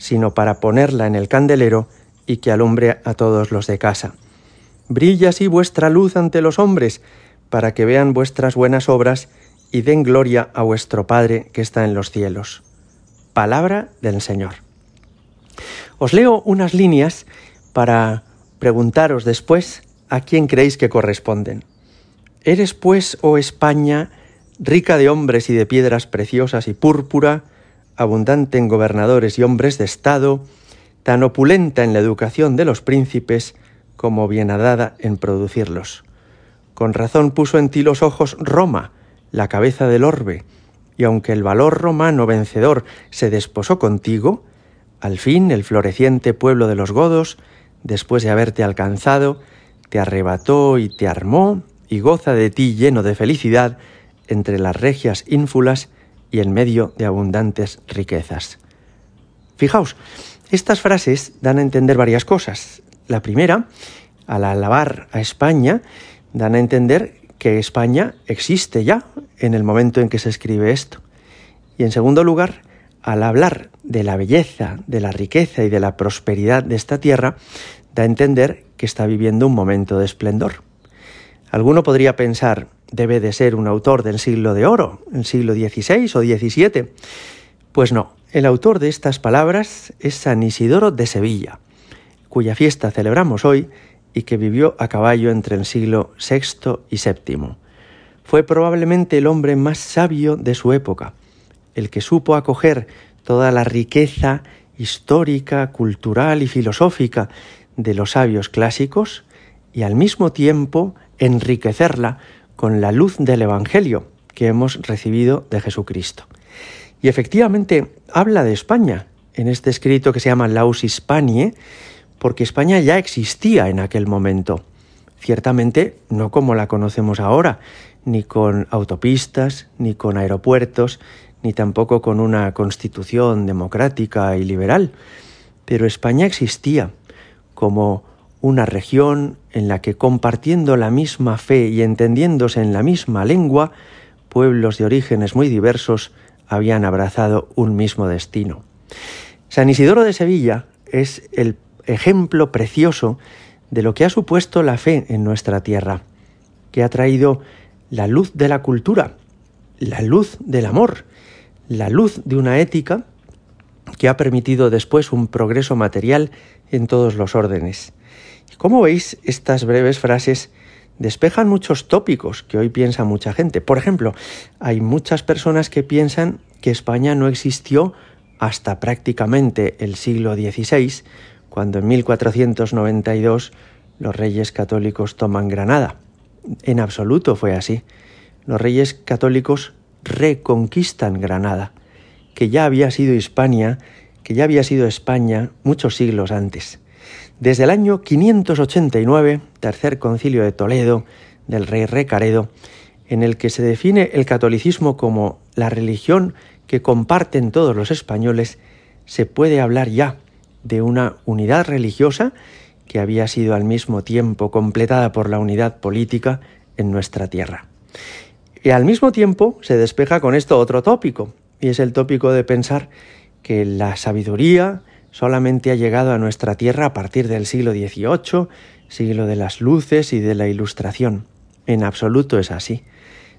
sino para ponerla en el candelero y que alumbre a todos los de casa. Brilla así vuestra luz ante los hombres, para que vean vuestras buenas obras y den gloria a vuestro Padre que está en los cielos. Palabra del Señor. Os leo unas líneas para preguntaros después a quién creéis que corresponden. ¿Eres pues, oh España, rica de hombres y de piedras preciosas y púrpura, abundante en gobernadores y hombres de Estado, tan opulenta en la educación de los príncipes como bienadada en producirlos? Con razón puso en ti los ojos Roma, la cabeza del orbe, y aunque el valor romano vencedor se desposó contigo, al fin el floreciente pueblo de los godos después de haberte alcanzado, te arrebató y te armó y goza de ti lleno de felicidad entre las regias ínfulas y en medio de abundantes riquezas. Fijaos, estas frases dan a entender varias cosas. La primera, al alabar a España, dan a entender que España existe ya en el momento en que se escribe esto. Y en segundo lugar, al hablar de la belleza, de la riqueza y de la prosperidad de esta tierra, da a entender que está viviendo un momento de esplendor. Alguno podría pensar, debe de ser un autor del siglo de oro, el siglo XVI o XVII. Pues no, el autor de estas palabras es San Isidoro de Sevilla, cuya fiesta celebramos hoy y que vivió a caballo entre el siglo VI y VII. Fue probablemente el hombre más sabio de su época, el que supo acoger toda la riqueza histórica, cultural y filosófica de los sabios clásicos y al mismo tiempo enriquecerla con la luz del Evangelio que hemos recibido de Jesucristo. Y efectivamente habla de España en este escrito que se llama Laus Hispanie, porque España ya existía en aquel momento. Ciertamente no como la conocemos ahora, ni con autopistas, ni con aeropuertos, ni tampoco con una constitución democrática y liberal, pero España existía como una región en la que compartiendo la misma fe y entendiéndose en la misma lengua, pueblos de orígenes muy diversos habían abrazado un mismo destino. San Isidoro de Sevilla es el ejemplo precioso de lo que ha supuesto la fe en nuestra tierra, que ha traído la luz de la cultura, la luz del amor, la luz de una ética que ha permitido después un progreso material en todos los órdenes. Como veis, estas breves frases despejan muchos tópicos que hoy piensa mucha gente. Por ejemplo, hay muchas personas que piensan que España no existió hasta prácticamente el siglo XVI, cuando en 1492 los reyes católicos toman Granada. En absoluto fue así. Los reyes católicos reconquistan Granada, que ya había sido Hispania, que ya había sido España muchos siglos antes. Desde el año 589, tercer concilio de Toledo del rey Recaredo, en el que se define el catolicismo como la religión que comparten todos los españoles, se puede hablar ya de una unidad religiosa que había sido al mismo tiempo completada por la unidad política en nuestra tierra. Y al mismo tiempo se despeja con esto otro tópico, y es el tópico de pensar que la sabiduría solamente ha llegado a nuestra tierra a partir del siglo XVIII, siglo de las luces y de la ilustración. En absoluto es así.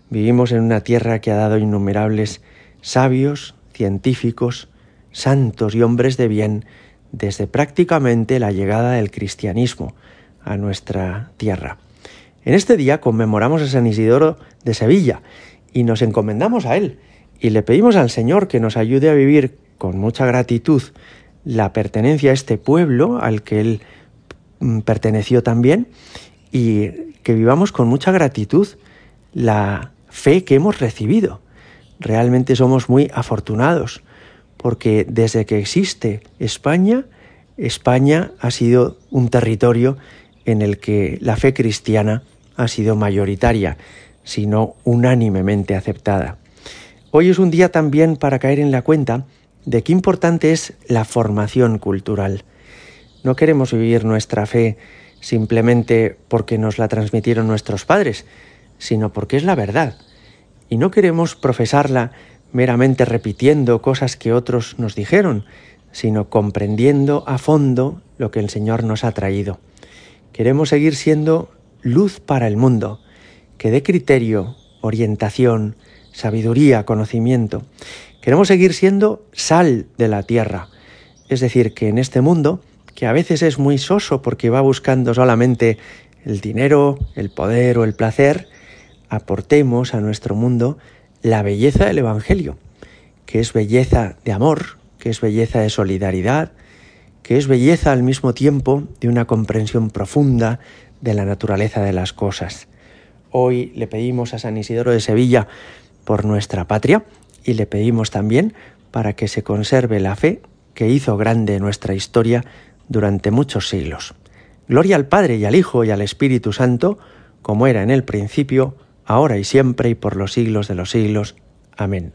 Vivimos en una tierra que ha dado innumerables sabios, científicos, santos y hombres de bien desde prácticamente la llegada del cristianismo a nuestra tierra. En este día conmemoramos a San Isidoro de Sevilla y nos encomendamos a él y le pedimos al Señor que nos ayude a vivir con mucha gratitud la pertenencia a este pueblo al que él mm, perteneció también y que vivamos con mucha gratitud la fe que hemos recibido. Realmente somos muy afortunados porque desde que existe España, España ha sido un territorio en el que la fe cristiana ha sido mayoritaria, sino unánimemente aceptada. Hoy es un día también para caer en la cuenta de qué importante es la formación cultural. No queremos vivir nuestra fe simplemente porque nos la transmitieron nuestros padres, sino porque es la verdad. Y no queremos profesarla meramente repitiendo cosas que otros nos dijeron, sino comprendiendo a fondo lo que el Señor nos ha traído. Queremos seguir siendo luz para el mundo, que dé criterio, orientación, sabiduría, conocimiento. Queremos seguir siendo sal de la tierra, es decir, que en este mundo, que a veces es muy soso porque va buscando solamente el dinero, el poder o el placer, aportemos a nuestro mundo la belleza del Evangelio, que es belleza de amor, que es belleza de solidaridad, que es belleza al mismo tiempo de una comprensión profunda de la naturaleza de las cosas. Hoy le pedimos a San Isidoro de Sevilla por nuestra patria y le pedimos también para que se conserve la fe que hizo grande nuestra historia durante muchos siglos. Gloria al Padre y al Hijo y al Espíritu Santo, como era en el principio, ahora y siempre y por los siglos de los siglos. Amén.